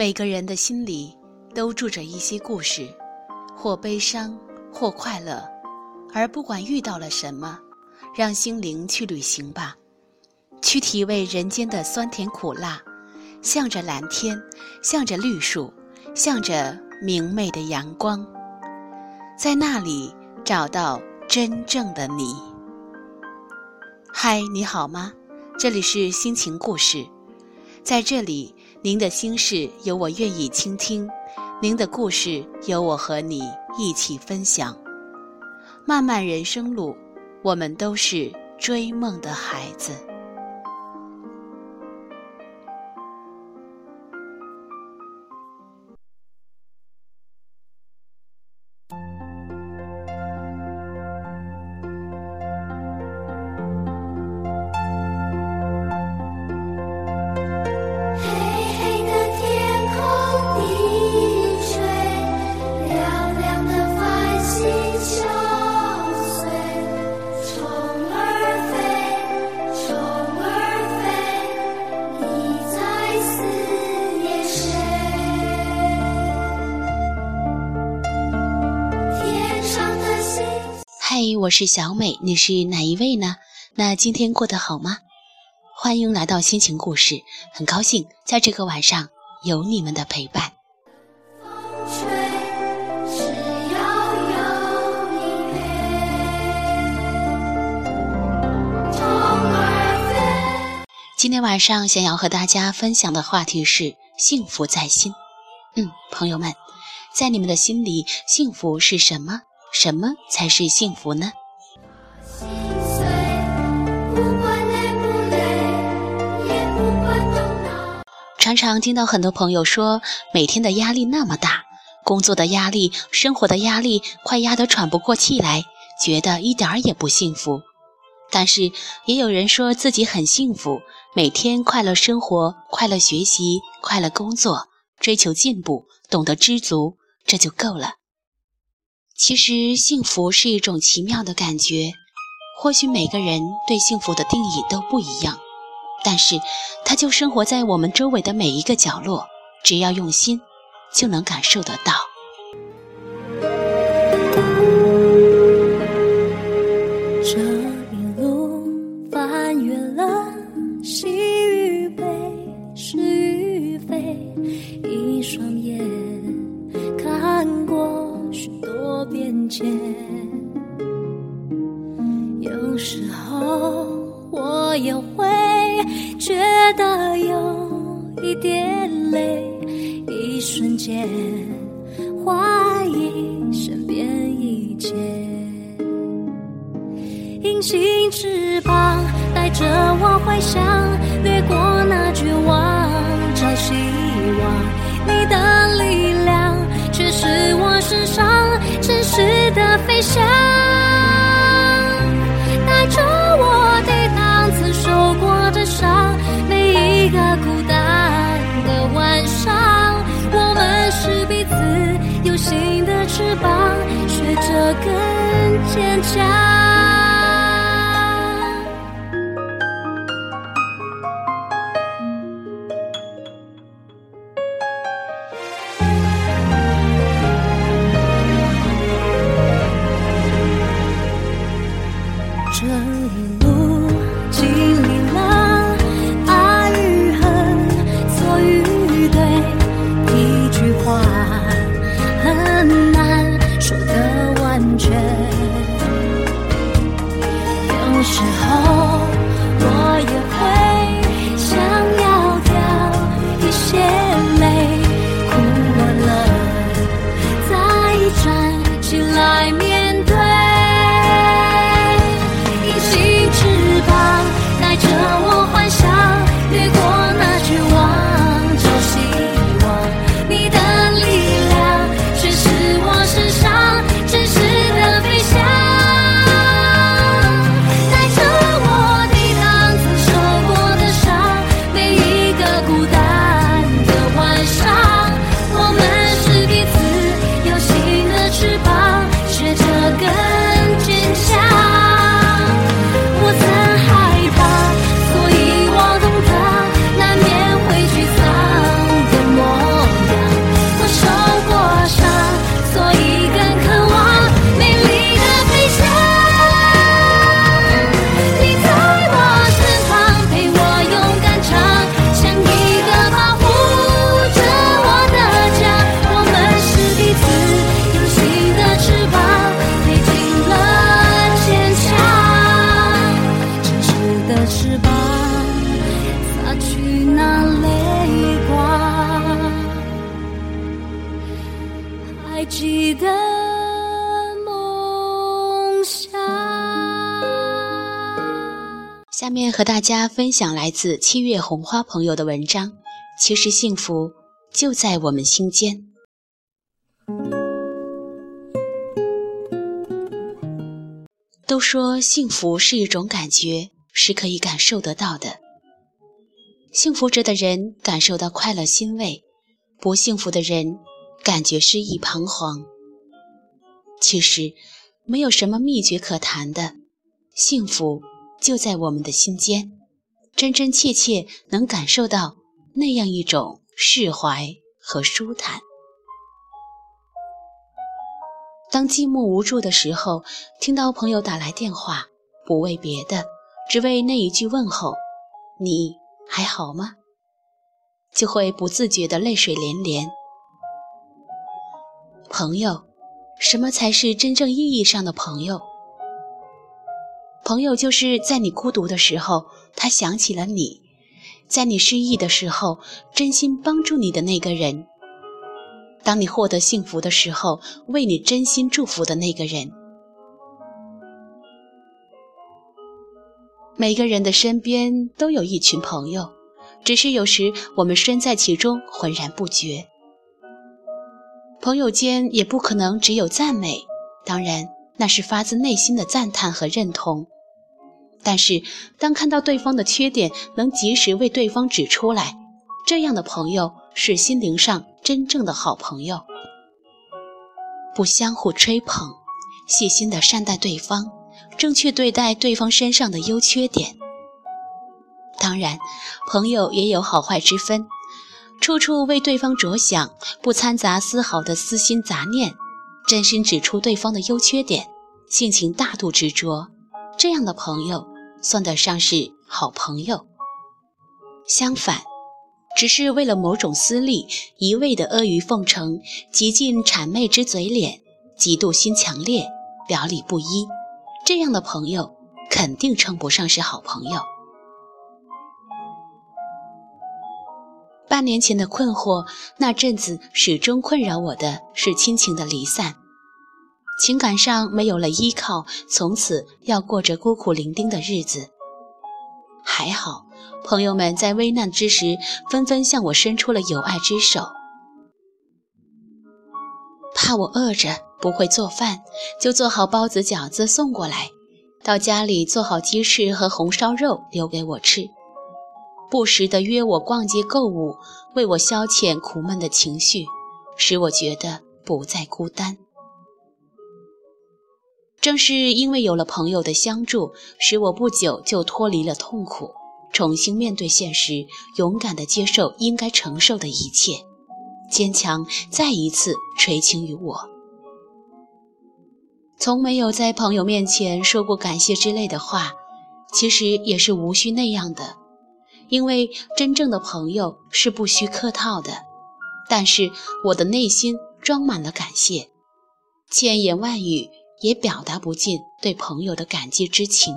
每个人的心里都住着一些故事，或悲伤，或快乐。而不管遇到了什么，让心灵去旅行吧，去体味人间的酸甜苦辣，向着蓝天，向着绿树，向着明媚的阳光，在那里找到真正的你。嗨，你好吗？这里是心情故事，在这里，您的心事有我愿意倾听，您的故事有我和你一起分享。漫漫人生路，我们都是追梦的孩子。我是小美，你是哪一位呢？那今天过得好吗？欢迎来到心情故事，很高兴在这个晚上有你们的陪伴。今天晚上想要和大家分享的话题是幸福在心。嗯，朋友们，在你们的心里，幸福是什么？什么才是幸福呢？常常听到很多朋友说，每天的压力那么大，工作的压力、生活的压力，快压得喘不过气来，觉得一点儿也不幸福。但是也有人说自己很幸福，每天快乐生活、快乐学习、快乐工作，追求进步，懂得知足，这就够了。其实幸福是一种奇妙的感觉，或许每个人对幸福的定义都不一样，但是它就生活在我们周围的每一个角落，只要用心，就能感受得到。这一路翻越了喜与悲，是与非，一双眼看过许多变迁我也会觉得有一点累，一瞬间怀疑身边一切，隐形翅膀带着我回翔，掠过那绝望，找希望。你的力量却是我身上真实的飞翔，翅膀，学着更坚强。记得梦想下面和大家分享来自七月红花朋友的文章其实幸福就在我们心间。都说幸福是一种感觉是可以感受得到的。幸福着的人感受到快乐欣慰不幸福的人感觉失意彷徨。其实没有什么秘诀可谈的，幸福就在我们的心间，真真切切能感受到那样一种释怀和舒坦。当寂寞无助的时候，听到朋友打来电话，不为别的，只为那一句问候：“你还好吗？”就会不自觉的泪水连连。朋友，什么才是真正意义上的朋友？朋友就是在你孤独的时候，他想起了你；在你失意的时候，真心帮助你的那个人。当你获得幸福的时候，为你真心祝福的那个人。每个人的身边都有一群朋友，只是有时我们身在其中浑然不觉。朋友间也不可能只有赞美，当然那是发自内心的赞叹和认同。但是当看到对方的缺点，能及时为对方指出来，这样的朋友。是心灵上真正的好朋友，不相互吹捧，细心的善待对方，正确对待对方身上的优缺点。当然，朋友也有好坏之分，处处为对方着想，不掺杂丝毫的私心杂念，真心指出对方的优缺点，性情大度执着，这样的朋友算得上是好朋友。相反。只是为了某种私利，一味的阿谀奉承，极尽谄媚之嘴脸，嫉妒心强烈，表里不一，这样的朋友肯定称不上是好朋友。半年前的困惑，那阵子始终困扰我的是亲情的离散，情感上没有了依靠，从此要过着孤苦伶仃的日子。还好。朋友们在危难之时纷纷向我伸出了友爱之手，怕我饿着不会做饭，就做好包子饺子送过来，到家里做好鸡翅和红烧肉留给我吃，不时的约我逛街购物，为我消遣苦闷的情绪，使我觉得不再孤单。正是因为有了朋友的相助，使我不久就脱离了痛苦。重新面对现实，勇敢地接受应该承受的一切，坚强再一次垂青于我。从没有在朋友面前说过感谢之类的话，其实也是无需那样的，因为真正的朋友是不需客套的。但是我的内心装满了感谢，千言万语也表达不尽对朋友的感激之情。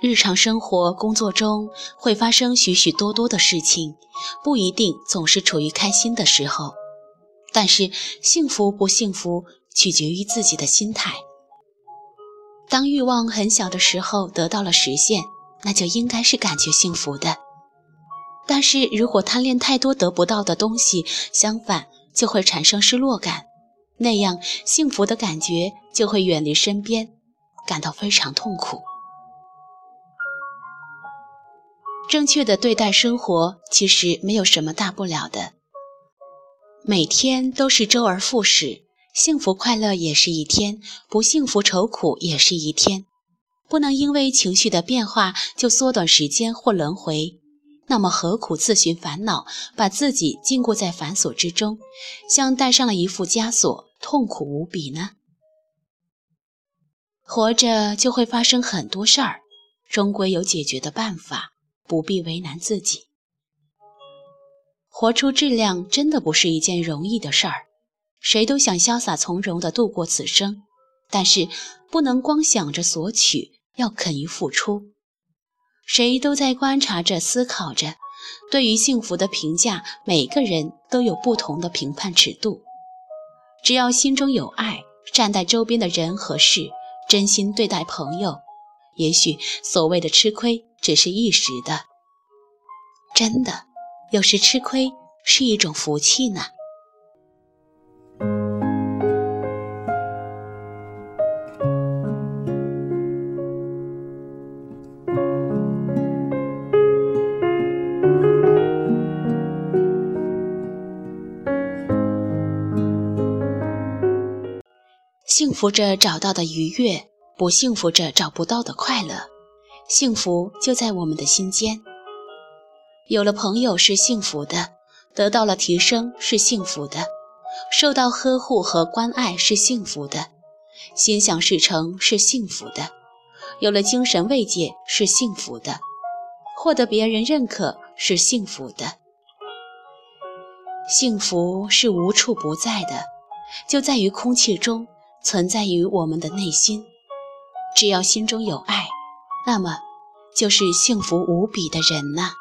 日常生活、工作中会发生许许多多的事情，不一定总是处于开心的时候。但是幸福不幸福，取决于自己的心态。当欲望很小的时候得到了实现，那就应该是感觉幸福的。但是如果贪恋太多得不到的东西，相反就会产生失落感，那样幸福的感觉就会远离身边，感到非常痛苦。正确的对待生活，其实没有什么大不了的。每天都是周而复始，幸福快乐也是一天，不幸福愁苦也是一天。不能因为情绪的变化就缩短时间或轮回，那么何苦自寻烦恼，把自己禁锢在繁琐之中，像戴上了一副枷锁，痛苦无比呢？活着就会发生很多事儿，终归有解决的办法。不必为难自己，活出质量真的不是一件容易的事儿。谁都想潇洒从容地度过此生，但是不能光想着索取，要肯于付出。谁都在观察着、思考着，对于幸福的评价，每个人都有不同的评判尺度。只要心中有爱，善待周边的人和事，真心对待朋友，也许所谓的吃亏只是一时的。真的，有时吃亏是一种福气呢。幸福着找到的愉悦，不幸福着找不到的快乐。幸福就在我们的心间。有了朋友是幸福的，得到了提升是幸福的，受到呵护和关爱是幸福的，心想事成是幸福的，有了精神慰藉是幸福的，获得别人认可是幸福的。幸福是无处不在的，就在于空气中。存在于我们的内心，只要心中有爱，那么就是幸福无比的人呐。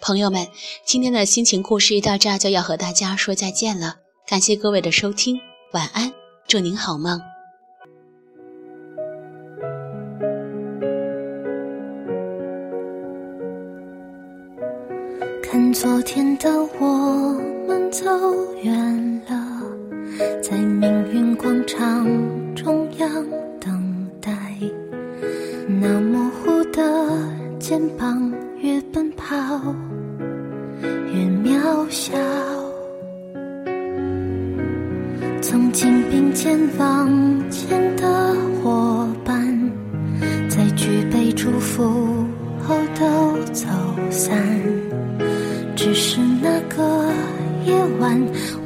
朋友们，今天的心情故事到这就要和大家说再见了，感谢各位的收听，晚安，祝您好梦。昨天的我们走远了，在命运广场中央等待。那模糊的肩膀，越奔跑